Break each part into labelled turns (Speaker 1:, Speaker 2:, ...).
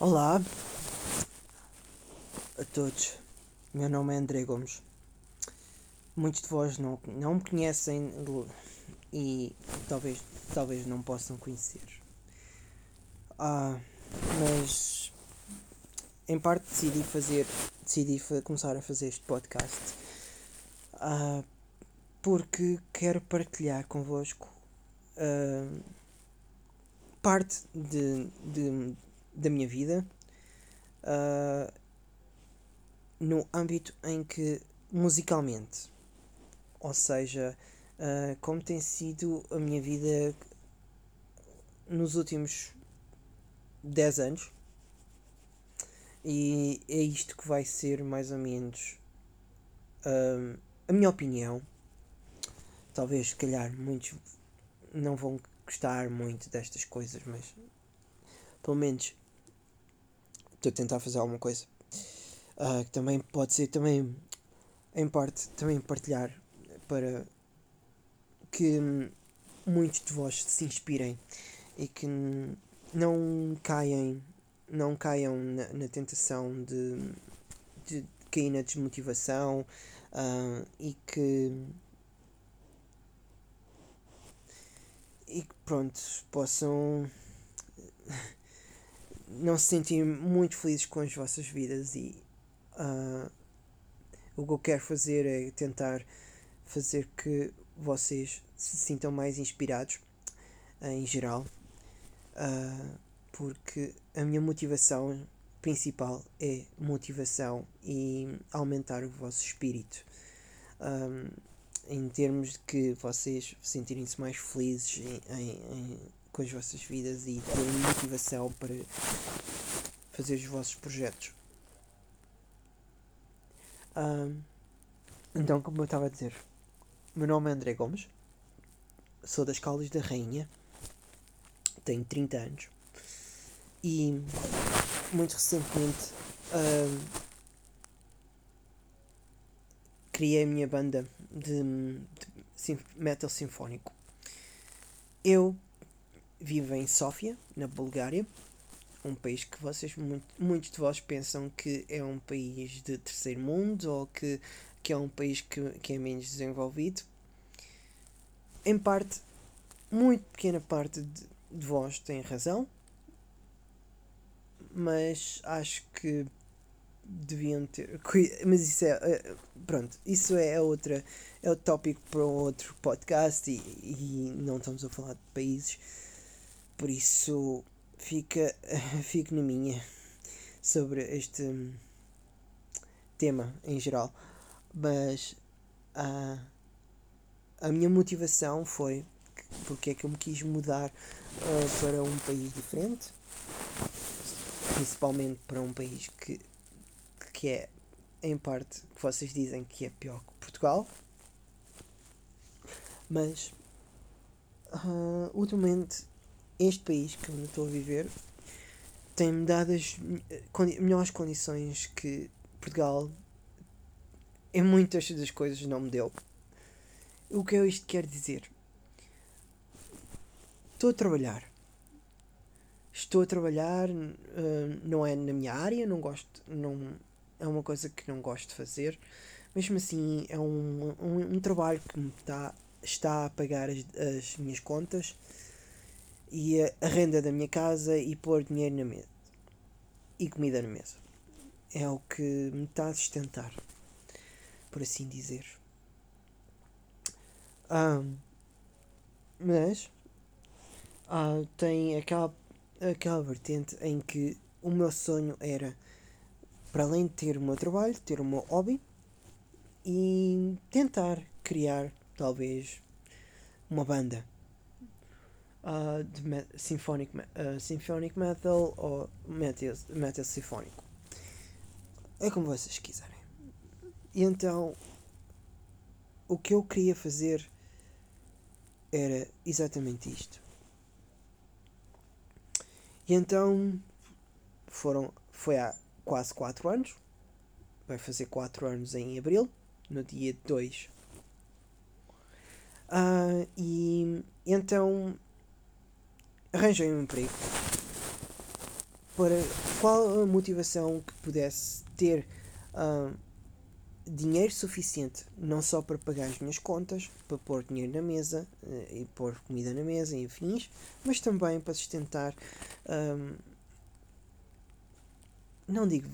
Speaker 1: Olá a todos, meu nome é André Gomes. Muitos de vós não, não me conhecem e talvez, talvez não possam conhecer. Ah, mas em parte decidi fazer, decidi começar a fazer este podcast ah, porque quero partilhar convosco ah, parte de, de, da minha vida uh, no âmbito em que musicalmente, ou seja, uh, como tem sido a minha vida nos últimos 10 anos. E é isto que vai ser mais ou menos uh, a minha opinião. Talvez, se calhar, muitos não vão gostar muito destas coisas, mas pelo menos estou a tentar fazer alguma coisa. Uh, que também pode ser também em parte também partilhar para que muitos de vós se inspirem e que não caiam não caiam na, na tentação de, de cair na desmotivação uh, e que e que pronto possam não se sentirem muito felizes com as vossas vidas e uh, o que eu quero fazer é tentar fazer que vocês se sintam mais inspirados uh, em geral uh, porque a minha motivação principal é motivação e aumentar o vosso espírito um, em termos de que vocês sentirem-se mais felizes em, em, com as vossas vidas e terem motivação para fazer os vossos projetos. Um, então, como eu estava a dizer, meu nome é André Gomes, sou das Caldas da Rainha, tenho 30 anos e muito recentemente um, criei a minha banda de, de metal sinfónico. Eu vive em Sófia, na Bulgária, um país que vocês, muito, muitos de vós pensam que é um país de terceiro mundo ou que, que é um país que, que é menos desenvolvido. Em parte, muito pequena parte de, de vós tem razão, mas acho que deviam ter. Mas isso é. Eh, pronto, isso é outra. É o tópico para um outro podcast e, e não estamos a falar de países. Por isso, fica, fico na minha sobre este tema em geral. Mas a, a minha motivação foi porque é que eu me quis mudar uh, para um país diferente, principalmente para um país que, que é, em parte, que vocês dizem que é pior que Portugal. Mas, uh, ultimamente, este país que eu estou a viver tem-me dado as melhores condições que Portugal em muitas das coisas não me deu. O que é isto quer dizer? Estou a trabalhar. Estou a trabalhar, uh, não é na minha área, não gosto, não, é uma coisa que não gosto de fazer. Mesmo assim, é um, um, um trabalho que me está, está a pagar as, as minhas contas e a, renda da minha casa e pôr dinheiro na mesa e comida na mesa. É o que me está a sustentar, por assim dizer. Mas ah, tem aquela, aquela vertente em que o meu sonho era, para além de ter o meu trabalho, ter o meu hobby e tentar criar, talvez, uma banda uh, de me symphonic, uh, symphonic metal ou metal, metal sinfónico. É como vocês quiserem. E então, o que eu queria fazer era exatamente isto. E então, foram, foi há quase 4 anos. Vai fazer 4 anos em abril, no dia 2. Uh, ah, e então arranjei um emprego para qual a motivação que pudesse ter uh, dinheiro suficiente, não só para pagar as minhas contas, para pôr dinheiro na mesa uh, e pôr comida na mesa e afins, mas também para sustentar. Um, não digo.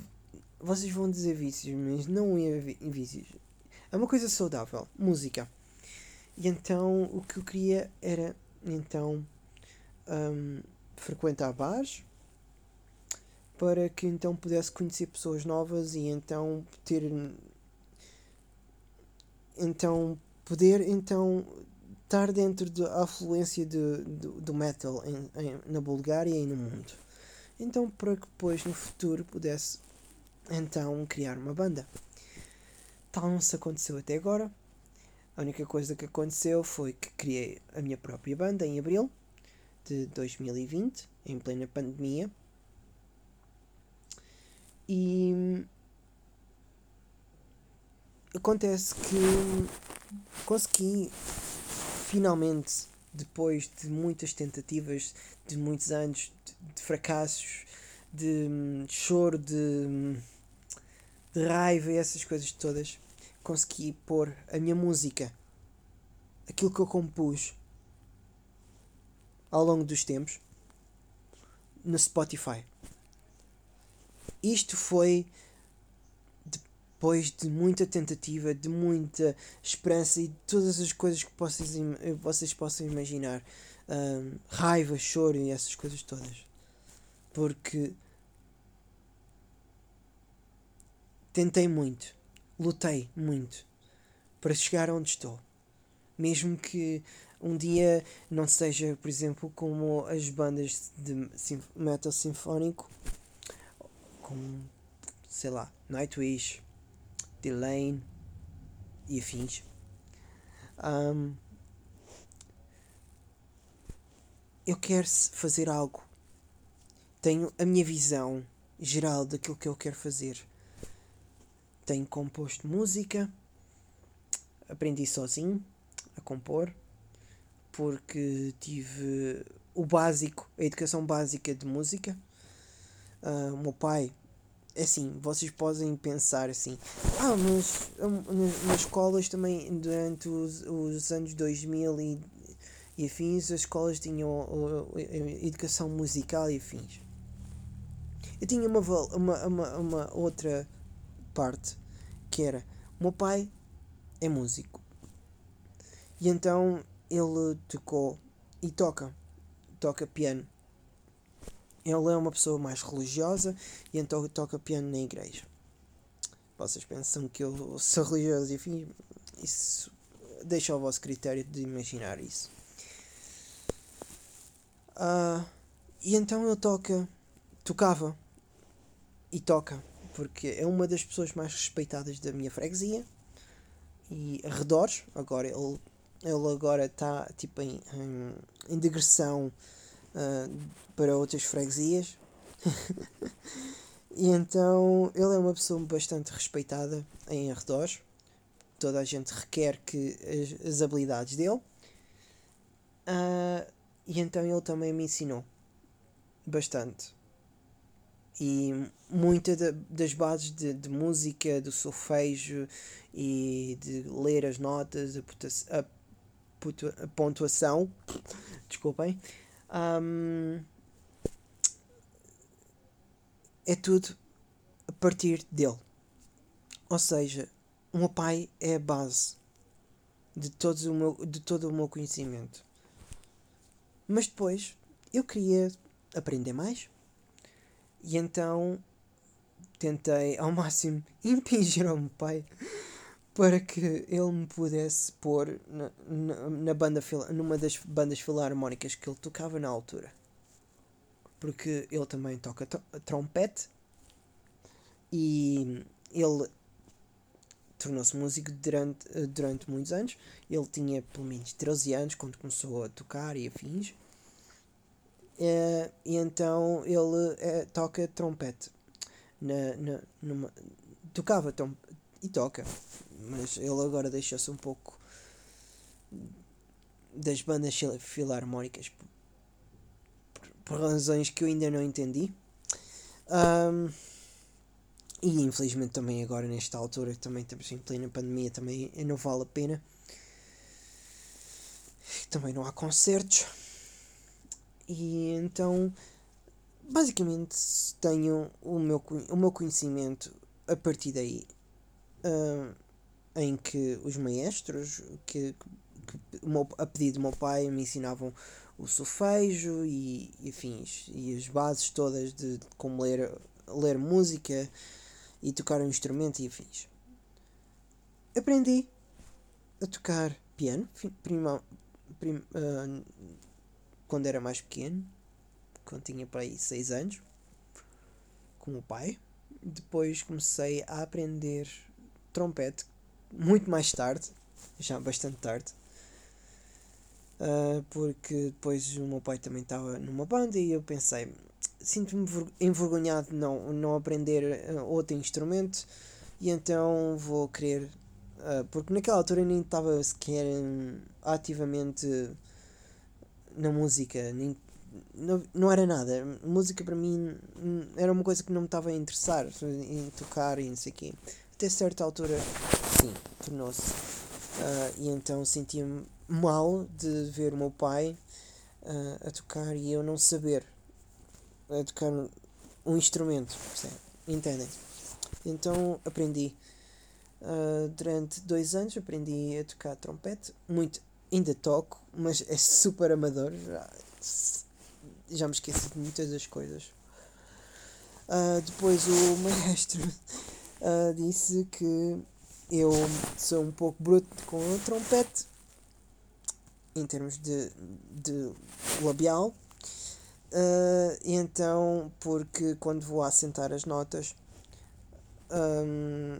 Speaker 1: Vocês vão dizer vícios, mas não é vícios. É uma coisa saudável. Música. E então o que eu queria era então um, frequentar bares para que então pudesse conhecer pessoas novas e então ter então poder então estar dentro da afluência de, de, do metal em, em, na Bulgária e no mundo. Então para que depois no futuro pudesse então criar uma banda. Tal não se aconteceu até agora. A única coisa que aconteceu foi que criei a minha própria banda em abril de 2020, em plena pandemia. E acontece que consegui finalmente, depois de muitas tentativas, de muitos anos de, de fracassos, de, de choro, de, de raiva e essas coisas todas, consegui pôr a minha música, aquilo que eu compus ao longo dos tempos, no Spotify. Isto foi depois de muita tentativa, de muita esperança e de todas as coisas que vocês, vocês possam imaginar. Um, raiva, choro e essas coisas todas. Porque tentei muito lutei muito para chegar onde estou. Mesmo que um dia não seja, por exemplo, como as bandas de metal sinfónico, como, sei lá, Nightwish, Delane e afins. Um, eu quero fazer algo. Tenho a minha visão geral daquilo que eu quero fazer tenho composto música, aprendi sozinho a compor, porque tive o básico, a educação básica de música. Uh, o meu pai, é assim, vocês podem pensar assim, ah, mas um, nas escolas também, durante os, os anos 2000 e, e afins, as escolas tinham uh, educação musical e afins. Eu tinha uma, uma, uma, uma outra parte que era o meu pai é músico e então ele tocou e toca toca piano. Ele é uma pessoa mais religiosa e então toca piano na igreja. Vocês pensam que eu sou religioso enfim isso deixa ao vosso critério de imaginar isso. Uh, e então ele toca tocava e toca porque é uma das pessoas mais respeitadas da minha freguesia e arredores. Agora ele, ele agora está tipo em, em, em digressão uh, para outras freguesias. e então ele é uma pessoa bastante respeitada em arredores. Toda a gente requer que as, as habilidades dele. Uh, e então ele também me ensinou bastante e muitas das bases de, de, música, do solfejo e de ler as notas, a, pontuação, desculpem, um, é tudo a partir dele. Ou seja, o meu pai é a base de, todos o meu, de todo o meu conhecimento. Mas depois eu queria aprender mais e então tentei ao máximo impingir ao meu pai para que ele me pudesse pôr na, na, na banda, numa das bandas filarmónicas que ele tocava na altura. Porque ele também toca trompete e ele tornou-se músico durante, durante muitos anos. Ele tinha pelo menos 13 anos quando começou a tocar e afins. Uh, e então ele uh, toca trompete. Na, na, numa, tocava tom, e toca, mas ele agora deixou-se um pouco das bandas filarmónicas por, por, razões que eu ainda não entendi. Um, e infelizmente também agora nesta altura, também estamos em plena pandemia, também não vale a pena. Também não há concertos. E então, basicamente, tenho o meu, o meu conhecimento a partir daí. Uh, em que os maestros, que, que, a pedido do meu pai, me ensinavam o solfejo e, e afins, e as bases todas de, de como ler, ler música e tocar um instrumento e afins. Aprendi a tocar piano, prima, prim, uh, quando era mais pequeno, quando tinha para aí 6 anos, com o pai. Depois comecei a aprender trompete muito mais tarde, já bastante tarde. Uh, porque depois o meu pai também estava numa banda e eu pensei, sinto-me envergonhado de não, não aprender uh, outro instrumento e então vou querer. Uh, porque naquela altura eu nem estava sequer um, ativamente na música, nem, não, não era nada. Música para mim hum, era uma coisa que não me estava a interessar em tocar e não sei o quê. Até certa altura, sim, tornou-se. Uh, e então sentia-me mal de ver o meu pai uh, a tocar e eu não saber a tocar um instrumento, entendem? Então aprendi. Uh, durante dois anos aprendi a tocar trompete, muito, ainda toco, mas é super amador, já, já me esqueci de muitas das coisas. Uh, depois o maestro uh, disse que eu sou um pouco bruto com o trompete em termos de, de labial. Uh, então, porque quando vou assentar as notas, um,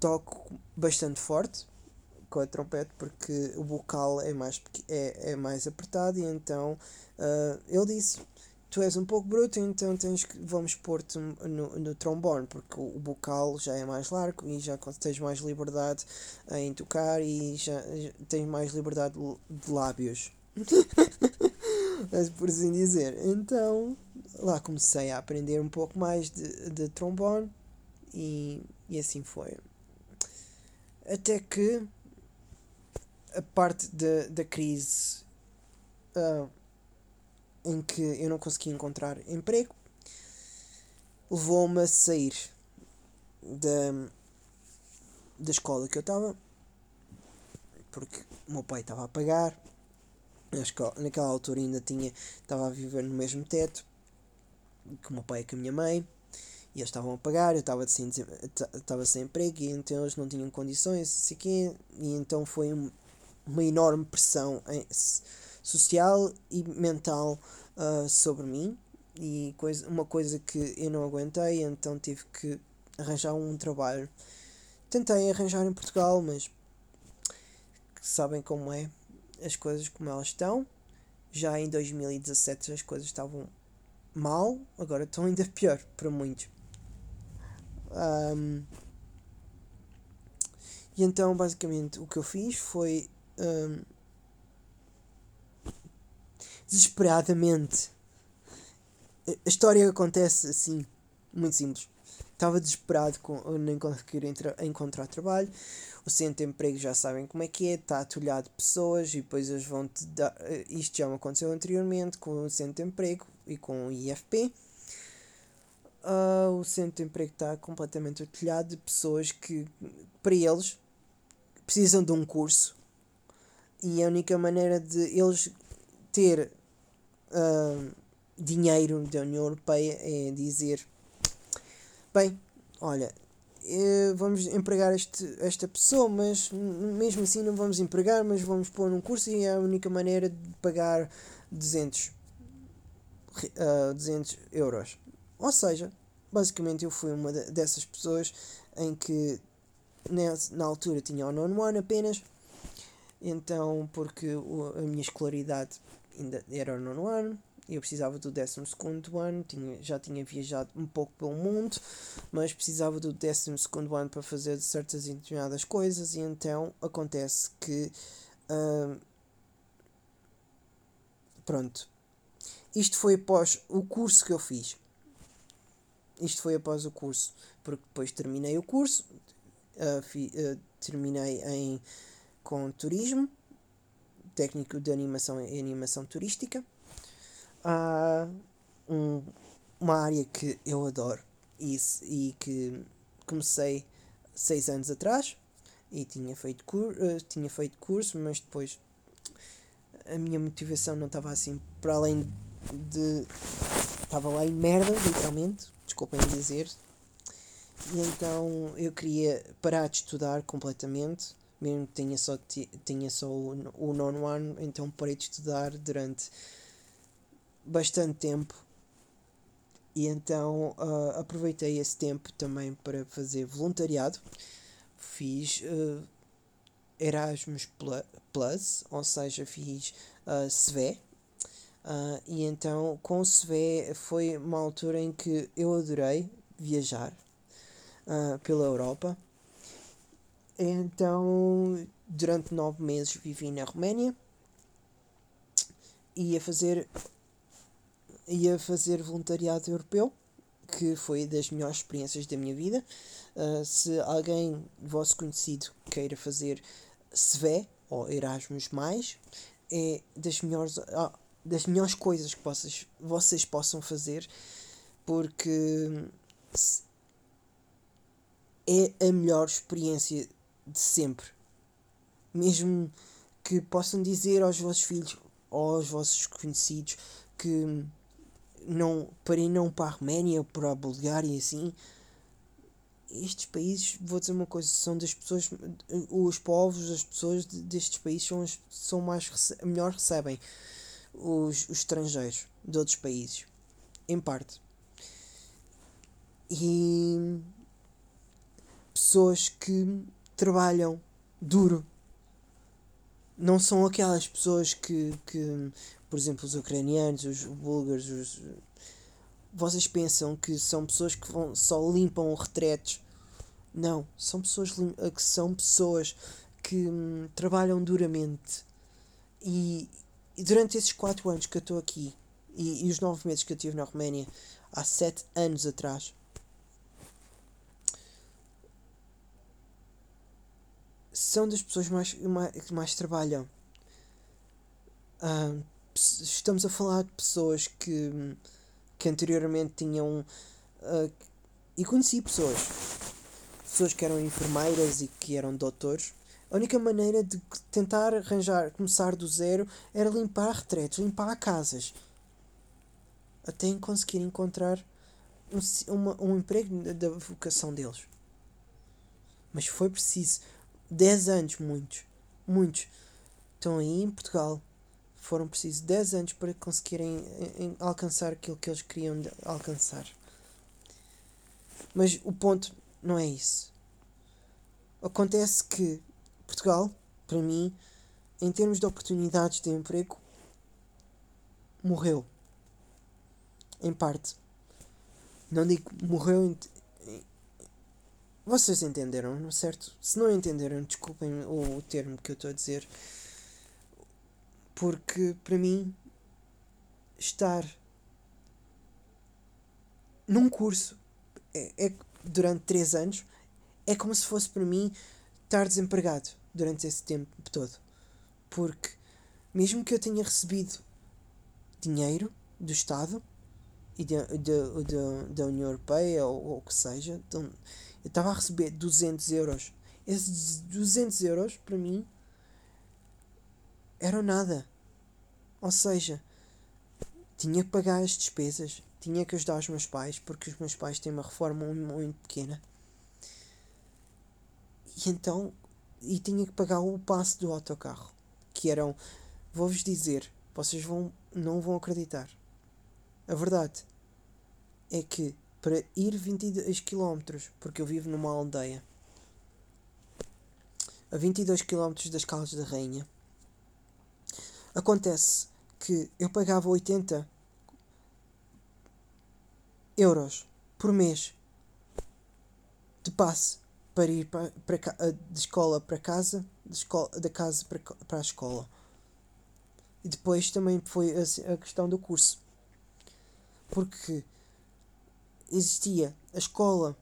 Speaker 1: toco bastante forte com a trompete porque o vocal é mais, é, é mais apertado e então uh, ele disse tu és um pouco bruto, então tens que, vamos pôr-te no, no trombone, porque o, bocal já é mais largo e já tens mais liberdade em tocar e já, tens mais liberdade de lábios. por assim dizer. Então, lá comecei a aprender um pouco mais de, de trombone e, e assim foi. Até que a parte da crise uh, em que eu não conseguia encontrar emprego, levou-me a sair da, da escola que eu estava, porque o meu pai estava a pagar, escola, naquela altura ainda tinha, estava a viver no mesmo teto que o meu pai e com a minha mãe, e eles estavam a pagar, eu estava sem, estava sem emprego, e então eles não tinham condições, assim, e então foi uma enorme pressão em, social e mental uh, sobre mim e coisa, uma coisa que eu não aguentei, então tive que arranjar um trabalho. Tentei arranjar em Portugal, mas sabem como é as coisas como elas estão. Já em 2017 as coisas estavam mal, agora estão ainda pior para muitos. Um, e então basicamente o que eu fiz foi um, desesperadamente. A história acontece assim, muito simples. Estava desesperado com nem conseguir encontrar trabalho. O centro de emprego já sabem como é que é, está atulhado de pessoas e depois eles vão te dar. Isto já me aconteceu anteriormente com o centro de emprego e com o IFP. Uh, ah, o centro de emprego está completamente atulhado de pessoas que, para eles, precisam de um curso e a única maneira de eles ter uh, dinheiro da União Europeia é dizer: bem, olha, eh, vamos empregar este, esta pessoa, mas mesmo assim não vamos empregar, mas vamos pôr num curso e é a única maneira de pagar 200, uh, 200 euros. Ou seja, basicamente eu fui uma dessas pessoas em que na altura tinha o nono ano apenas, então porque a minha escolaridade ainda era o nono ano, eu precisava do 12 ano, tinha, já tinha viajado um pouco pelo mundo, mas precisava do 12 ano para fazer certas determinadas coisas, e então acontece que. Uh, pronto. Isto foi após o curso que eu fiz. isto foi após o curso, porque depois terminei o curso, uh, fi, uh, terminei em, com turismo, técnico de animação e animação turística. Há um, uma área que eu adoro e, e que comecei seis anos atrás e tinha feito, cur, uh, tinha feito curso, mas depois a minha motivação não estava assim para além de. Estava lá em merda, literalmente, desculpem dizer. E então eu queria parar de estudar completamente, mesmo que tinha só, tinha só o, o nono ano, então parei de estudar durante bastante tempo. E então uh, aproveitei esse tempo também para fazer voluntariado. Fiz uh, Erasmus Plus, ou seja, fiz uh, SVE. Uh, e então com o SVE foi uma altura em que eu adorei viajar pela Europa. Então, durante nove meses vivi na Roménia. Ia fazer, ia fazer voluntariado europeu, que foi das melhores experiências da minha vida. Uh, se alguém vosso conhecido queira fazer SVE ou Erasmus, é das melhores, ah, das melhores coisas que vocês, vocês possam fazer, porque é a melhor experiência de sempre. Mesmo que possam dizer aos vossos filhos ou aos vossos conhecidos que não, para ir não para a Arménia ou para a Bulgária e assim, estes países, vou dizer uma coisa, são das pessoas, os povos, as pessoas destes países são, as, são mais, melhor recebem os, os estrangeiros de outros países, em parte. E pessoas que trabalham duro. Não são aquelas pessoas que, que por exemplo, os ucranianos, os búlgaros, os, vocês pensam que são pessoas que vão, só limpam retretes. Não, são pessoas eh, que são pessoas que hum, trabalham duramente. E, e, durante esses 4 anos que eu estou aqui e, e os 9 meses que eu tive na Roménia há 7 anos atrás, são das pessoas mais, que mais trabalham. Estamos a falar de pessoas que que anteriormente tinham. Uh, e conheci pessoas. Pessoas que eram enfermeiras e que eram doutores. A única maneira de tentar arranjar, começar do zero, era limpar retretos, limpar casas. Até conseguir encontrar um, uma, um emprego da vocação deles. Mas foi preciso 10 anos, muitos. Muitos. Estão aí em Portugal foram precisos 10 anos para conseguirem em, alcançar aquilo que eles queriam alcançar. Mas o ponto não é isso. Acontece que Portugal, para mim, em termos de oportunidades de emprego, morreu. Em parte. Não digo morreu em, vocês entenderam, certo? Se não entenderam, desculpem o termo que eu estou a dizer. Porque para mim estar num curso é, é, durante 3 anos é como se fosse para mim estar desempregado durante esse tempo todo. Porque mesmo que eu tenha recebido dinheiro do Estado e de, de, da União Europeia ou o que seja, então, eu estava a receber 200 euros. Esses 200 euros para mim era nada. Ou seja, tinha que pagar as despesas, tinha que ajudar os meus pais, porque os meus pais têm uma reforma muito pequena. E então, e tinha que pagar o passe do autocarro, que eram, vou-vos dizer, vocês vão, não vão acreditar. A verdade é que para ir 22 km, porque eu vivo numa aldeia, a 22 km das Caldas da Rainha, Acontece que eu pagava 80 euros por mês de passe para ir para, para, de escola para casa, escola, da casa para, para a escola. E depois também foi a questão do curso. Porque existia a escola,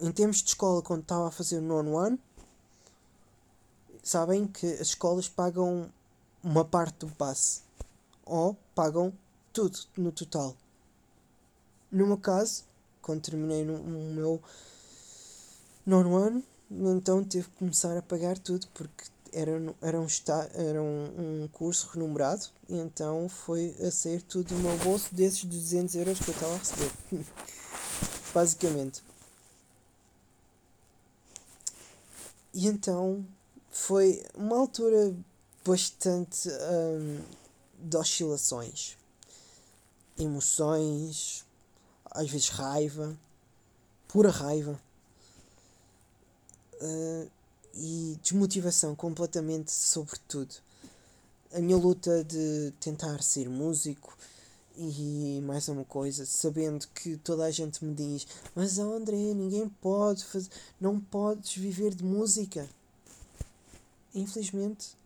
Speaker 1: em termos de escola, quando estava a fazer o nono ano, sabem que as escolas pagam uma parte do passe ou pagam tudo no total. No meu caso, quando terminei no, no meu nono ano, então tive que começar a pagar tudo porque era, era, um, era um, um curso renumerado e então foi a sair tudo do meu bolso desses 200 euros que eu estava a receber. Basicamente. E então foi uma altura bastante hum, de oscilações, emoções, às vezes raiva, pura raiva. Uh, e desmotivação completamente sobre tudo. A minha luta de tentar ser músico e mais uma coisa, sabendo que toda a gente me diz, mas André, ninguém pode fazer, não podes viver de música. Infelizmente,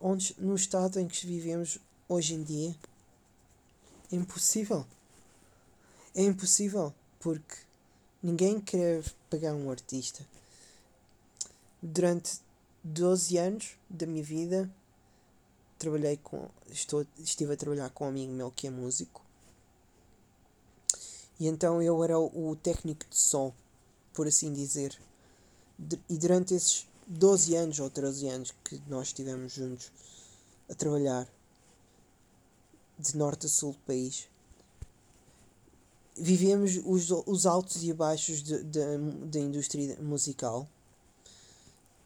Speaker 1: onde, no estado em que vivemos hoje em dia, é impossível. É impossível porque ninguém quer pagar um artista durante 12 anos da minha vida trabalhei com estou, estive a trabalhar com um amigo meu que é músico. E então eu era o, técnico de som por assim dizer. E durante esses 12 anos ou 13 anos que nós estivemos juntos a trabalhar de norte a sul do país vivemos os, os altos e baixos da indústria musical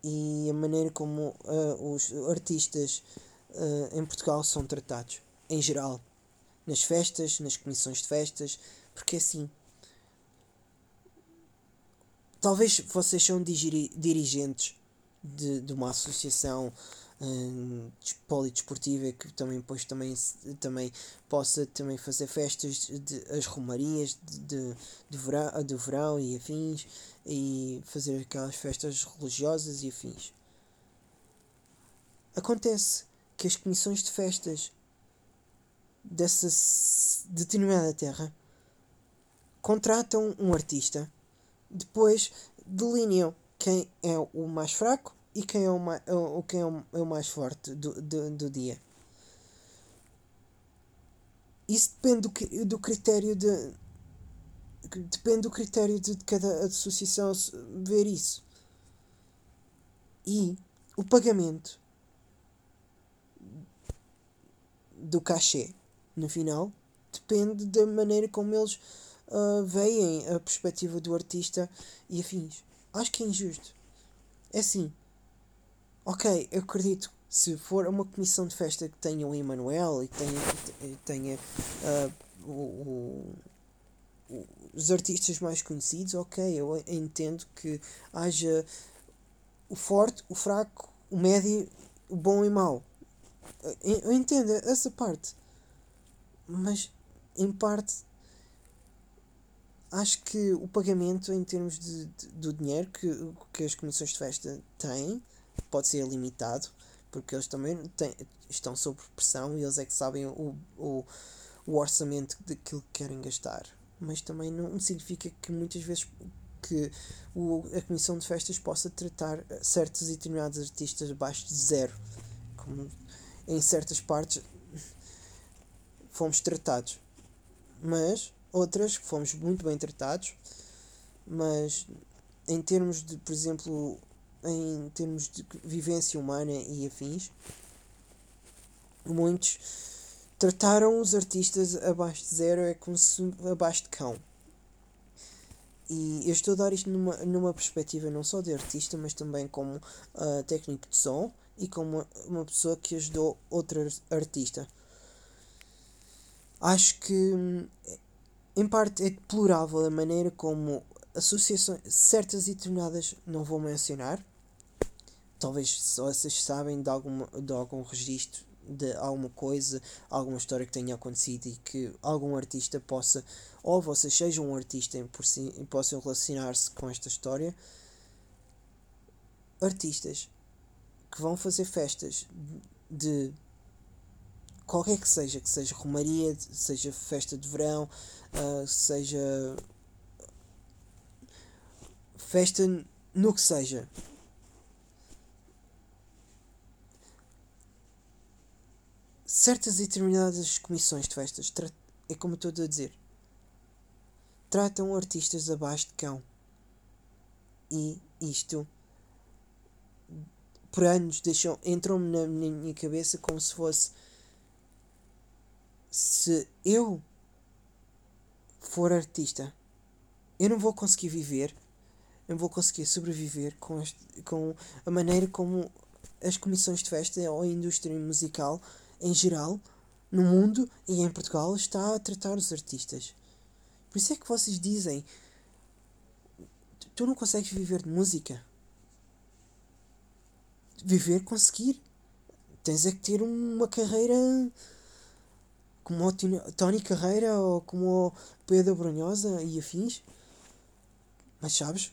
Speaker 1: e a maneira como uh, os artistas uh, em Portugal são tratados, em geral, nas festas, nas comissões de festas, porque assim. Talvez vocês são dirigentes de, de uma associação um, polidesportiva que também depois também, também possa também fazer festas de as romarias de, de, de, verão, de verão e afins e fazer aquelas festas religiosas e afins. Acontece que as comissões de festas dessa determinada terra contratam um artista, depois delineam quem é o mais fraco e quem é o mais, o, quem é é o mais forte do, do, do dia. Isso depende do, do critério de. Depende do critério de cada associação ver isso. E o pagamento do cachê no final depende da maneira como eles uh, veem a perspectiva do artista e afins. Acho que é injusto. É assim, ok, eu acredito se for uma comissão de festa que tenha o Emanuel e tenha, tenha uh, o, o, os artistas mais conhecidos, ok, eu entendo que haja o forte, o fraco, o médio, o bom e mau. Eu entendo essa parte. Mas, em parte, acho que o pagamento em termos de, de, do dinheiro que, que as comissões de festa têm pode ser limitado, porque eles também têm, estão sob pressão e eles é que sabem o, o, o orçamento daquilo que querem gastar. Mas também não significa que muitas vezes que o, a comissão de festas possa tratar certos e determinados artistas abaixo de zero. Como em certas partes fomos tratados. Mas outras fomos muito bem tratados. Mas em termos de, por exemplo, em termos de vivência humana e afins, muitos trataram os artistas abaixo de zero é como se abaixo de cão. E eu estou a dar isto numa, numa perspectiva não só de artista, mas também como uh, técnico de som e como uma, uma pessoa que ajudou outra artista. Acho que, hum, em parte, é deplorável a maneira como associações, certas e determinadas, não vou mencionar, talvez só vocês sabem de, alguma, de algum registro de alguma coisa, alguma história que tenha acontecido e que algum artista possa, ou vocês sejam um artista por si, e possam relacionar-se com esta história. Artistas que vão fazer festas de qualquer que seja, que seja romaria, seja festa de verão, uh, seja festa no que seja. Certas e determinadas comissões de festas, é como estou a dizer, tratam artistas abaixo de cão. E isto, por anos, deixou, entrou-me na minha cabeça como se fosse se eu for artista, eu não vou conseguir viver, não vou conseguir sobreviver com, este, com a maneira como as comissões de festa ou a indústria musical em geral, no mundo e em Portugal, está a tratar os artistas. Por isso é que vocês dizem: tu não consegues viver de música. Viver, conseguir. Tens é que ter uma carreira como o Tony Carreira ou como o Pedro Brunhosa e afins. Mas sabes,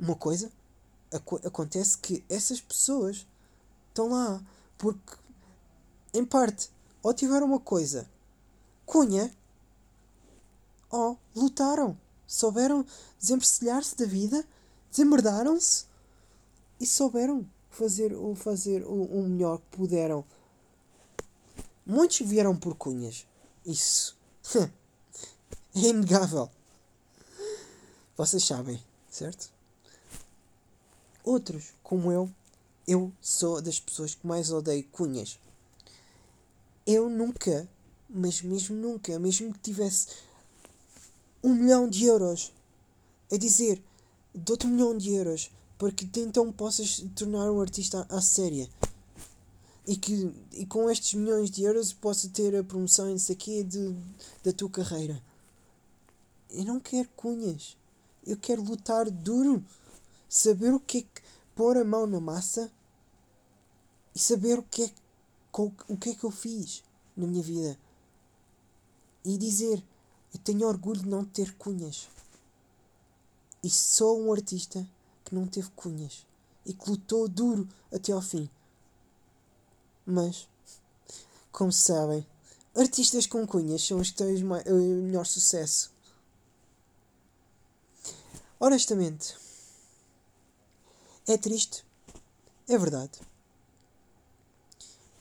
Speaker 1: uma coisa, acontece que essas pessoas estão lá porque, em parte, ou tiveram uma coisa, cunha, ou lutaram, souberam desembrulhar-se da vida, desemmerdaram-se e souberam fazer, fazer o, o melhor que puderam Muitos vieram por cunhas. Isso é inegável. Vocês sabem, certo? Outros, como eu, eu sou das pessoas que mais odeio cunhas. Eu nunca, mas mesmo nunca, mesmo que tivesse um milhão de euros, a dizer, dou-te um milhão de euros para que então possas tornar um artista à séria e que e com estes milhões de euros possa ter a promoção e sei quê de, da tua carreira. Eu não quero cunhas. Eu quero lutar duro. Saber o que é que pôr a mão na massa e saber o que é, o que, é que eu fiz na minha vida. E dizer, eu tenho orgulho de não ter cunhas. E sou um artista que não teve cunhas e que lutou duro até ao fim. Mas, como sabem, artistas com cunhas são os que têm o melhor sucesso. Honestamente, é triste, é verdade.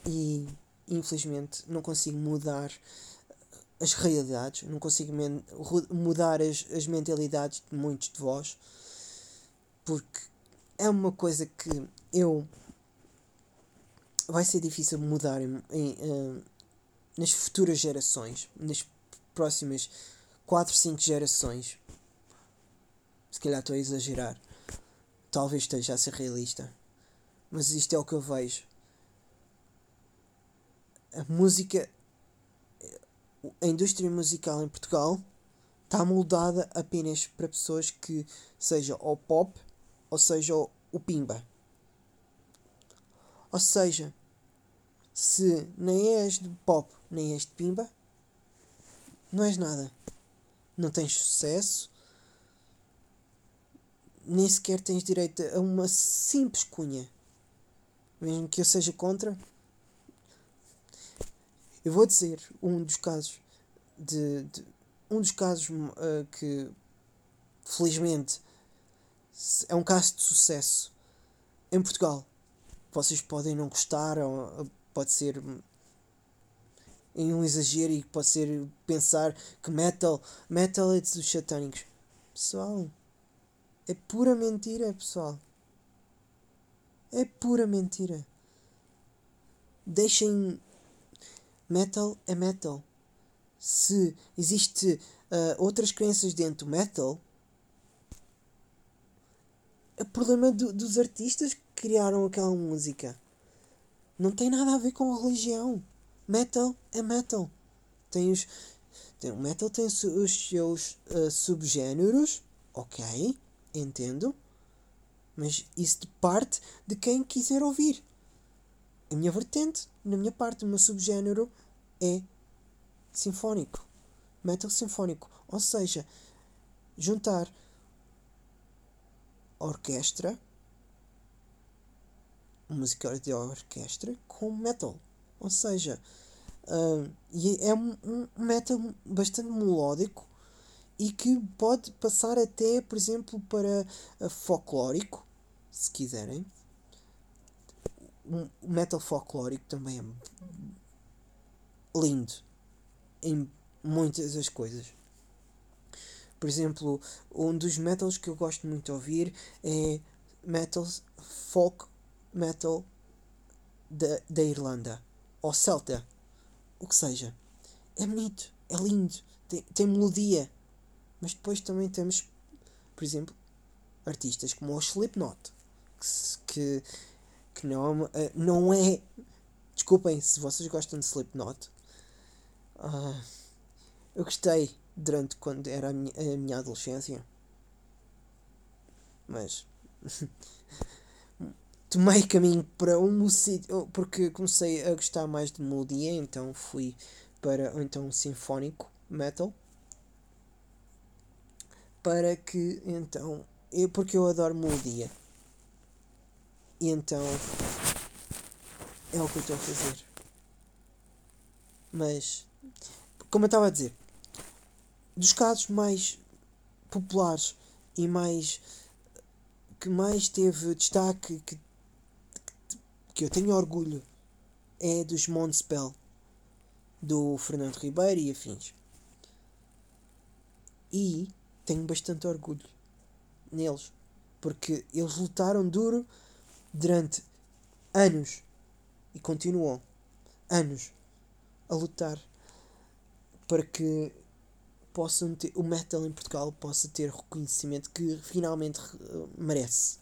Speaker 1: E infelizmente não consigo mudar as realidades, não consigo mudar as, as mentalidades de muitos de vós, porque é uma coisa que eu vai ser difícil mudar em, em, uh, nas futuras gerações, nas próximas 4, 5 gerações. Se calhar estou a exagerar. Talvez esteja a ser realista. Mas isto é o que eu vejo. A música. A indústria musical em Portugal está moldada apenas para pessoas que seja o pop ou seja o pimba. Ou seja, se nem és de pop nem és de pimba, não és nada. Não tens sucesso, nem sequer tens direito a uma simples cunha. Mesmo que eu seja contra, eu vou dizer um dos casos de, de um dos casos uh, que felizmente é um caso de sucesso em Portugal. Vocês podem não gostar ou pode ser em um exagero e pode ser pensar que metal, metal é dos satânicos. Pessoal, é pura mentira, pessoal. É pura mentira. Deixem. Metal é metal. Se existe uh, outras crenças dentro do metal, é problema do, dos artistas que criaram aquela música. Não tem nada a ver com religião. Metal é metal. Tem os. Tem, o metal tem os seus uh, subgéneros, ok, entendo. Mas isso parte de quem quiser ouvir. A minha vertente, na minha parte, o meu subgénero é sinfónico. Metal sinfónico. Ou seja, juntar orquestra música de orquestra com metal. Ou seja, Uh, e é um, um metal bastante melódico e que pode passar até, por exemplo, para folclórico, se quiserem. O metal folclórico também é lindo em muitas das coisas. Por exemplo, um dos metals que eu gosto muito de ouvir é metal folk metal da, da Irlanda ou celta, o que seja. É bonito, é lindo, tem, tem melodia. Mas depois também temos, por exemplo, artistas como o Slipknot, que, que não, é não é. Desculpem se vocês gostam de Slipknot. Uh, eu gostei durante quando era a minha, a minha adolescência. Mas tomei caminho para um sítio porque comecei a gostar mais de melodia, então fui para então sinfónico metal para que então eu porque eu adoro melodia e então é o que eu estou a fazer. Mas como eu estava a dizer dos casos mais populares e mais que mais teve destaque que, que eu tenho orgulho é dos Montspell do Fernando Ribeiro e afins. E tenho bastante orgulho neles porque eles lutaram duro durante anos e continuam anos a lutar para que possam ter, o metal em Portugal possa ter reconhecimento que finalmente merece.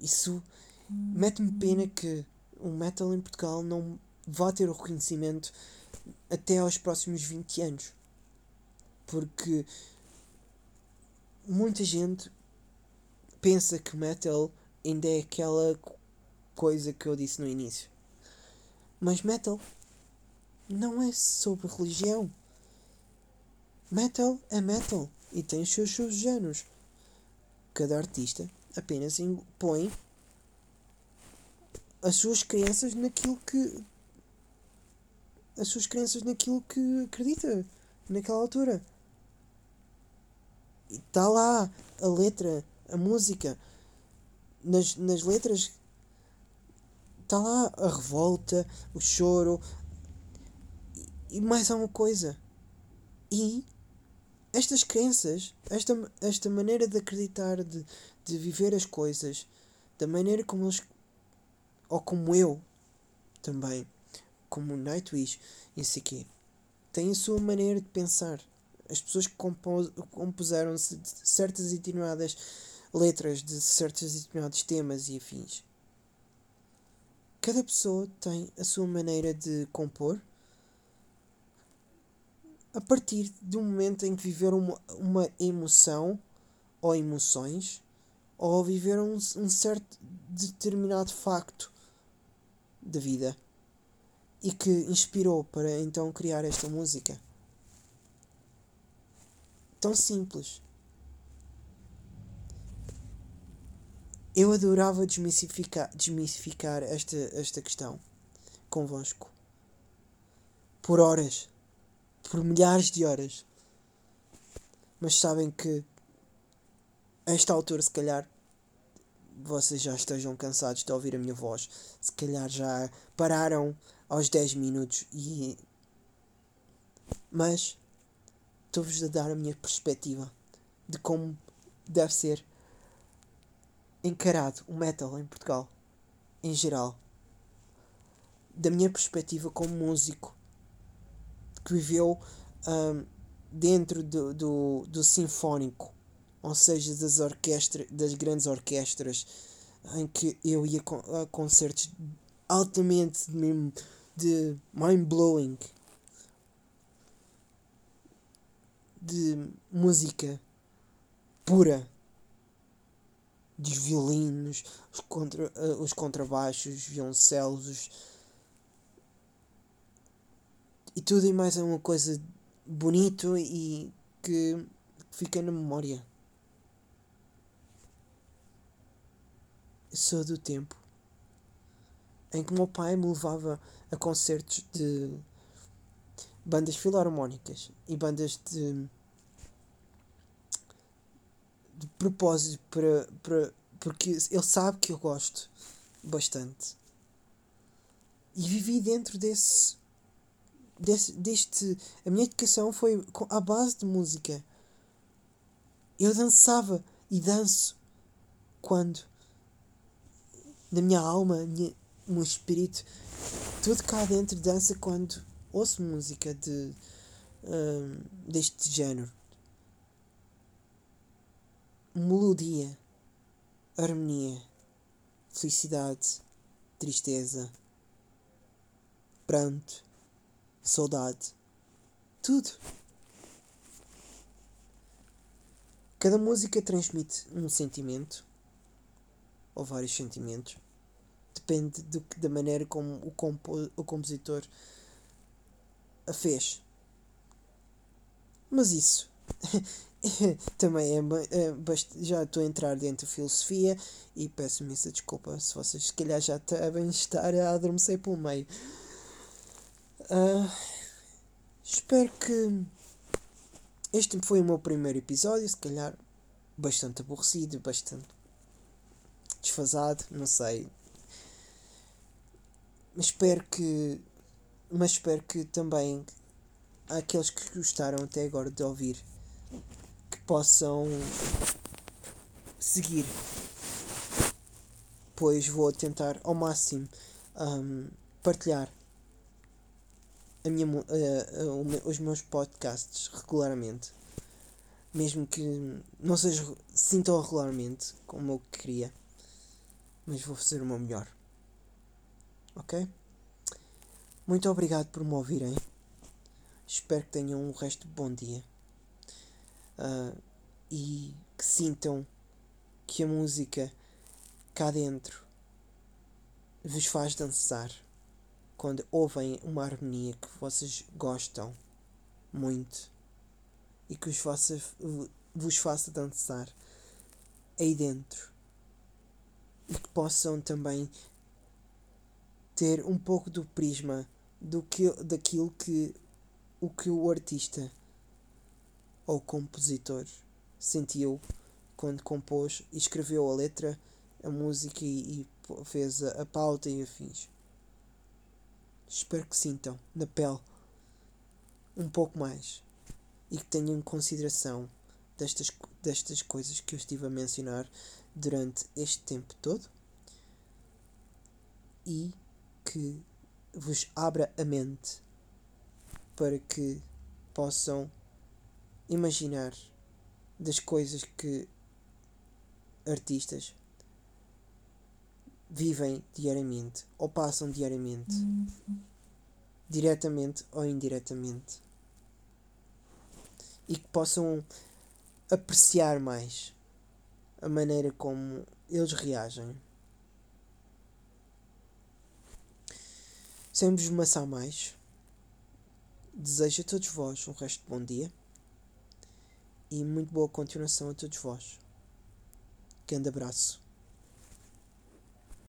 Speaker 1: Isso mete-me pena que o metal em Portugal não vá ter o reconhecimento até aos próximos 20 anos. Porque muita gente pensa que metal ainda é aquela coisa que eu disse no início. Mas metal não é sobre religião. Metal é metal e tem os seus subgéneros. Cada artista apenas impõe as suas crenças naquilo que. as suas crenças naquilo que acredita naquela altura. Está lá a letra, a música. Nas, nas letras está lá a revolta, o choro e, e mais alguma coisa. E estas crenças, esta, esta maneira de acreditar, de, de viver as coisas, da maneira como eles, ou como eu também, como Nightwish sei quê, têm a sua maneira de pensar. As pessoas que compuseram certas e determinadas letras de certos e determinados temas e afins. Cada pessoa tem a sua maneira de compor a partir do momento em que viveram uma, uma emoção ou emoções ou viveram um, um certo determinado facto da vida e que inspirou para então criar esta música. Tão simples. Eu adorava desmistificar, desmistificar esta, esta questão convosco. Por horas por milhares de horas. Mas sabem que a esta altura, se calhar, vocês já estejam cansados de ouvir a minha voz. Se calhar já pararam aos 10 minutos e. Mas estou-vos a dar a minha perspectiva de como deve ser encarado o metal em Portugal, em geral. Da minha perspectiva como músico que viveu um, dentro do, do, do sinfónico, ou seja, das, orquestras, das grandes orquestras, em que eu ia a concertos altamente de mind-blowing de música pura dos violinos, os, contra, uh, os contrabaixos, os violoncelos, os, e tudo e mais é uma coisa bonito e que fica na memória. Sou do tempo em que meu pai me levava a concertos de bandas filarmónicas e bandas de, de propósito para, para porque ele sabe que eu gosto bastante. E vivi dentro desse, desse deste a minha educação foi à base de música. Eu dançava e danço quando na minha alma, minha, meu espírito, tudo cá dentro dança quando ouço música de, um, deste género. Melodia, harmonia, felicidade, tristeza, pranto, saudade, tudo. Cada música transmite um sentimento ou vários sentimentos. Depende do, da maneira como o, compo, o compositor a fez. Mas isso também é, é já estou a entrar dentro da filosofia e peço imensa desculpa se vocês se calhar já devem estar a adormecer pelo meio. Uh, espero que este foi o meu primeiro episódio, se calhar bastante aborrecido, bastante desfasado, não sei. Espero que. Mas espero que também aqueles que gostaram até agora de ouvir que possam seguir. Pois vou tentar ao máximo um, partilhar minha, uh, uh, os meus podcasts regularmente. Mesmo que não seja tão regularmente como eu queria mas vou fazer o meu melhor. Ok? Muito obrigado por me ouvirem. Espero que tenham um resto de bom dia. Uh, e que sintam que a música cá dentro vos faz dançar quando ouvem uma harmonia que vocês gostam muito e que vos faça, vos faça dançar aí dentro e que possam também ter um pouco do prisma do que, daquilo que o que o artista ou compositor sentiu quando compôs e escreveu a letra, a música e, e fez a, a pauta e afins. Espero que sintam na pele um pouco mais e que tenham em consideração destas, destas coisas que eu estive a mencionar durante este tempo todo e que vos abra a mente para que possam imaginar das coisas que artistas vivem diariamente ou passam diariamente, uhum. diretamente ou indiretamente, e que possam apreciar mais a maneira como eles reagem. Sem vos maçar mais, desejo a todos vós um resto de bom dia e muito boa continuação a todos vós. Grande abraço.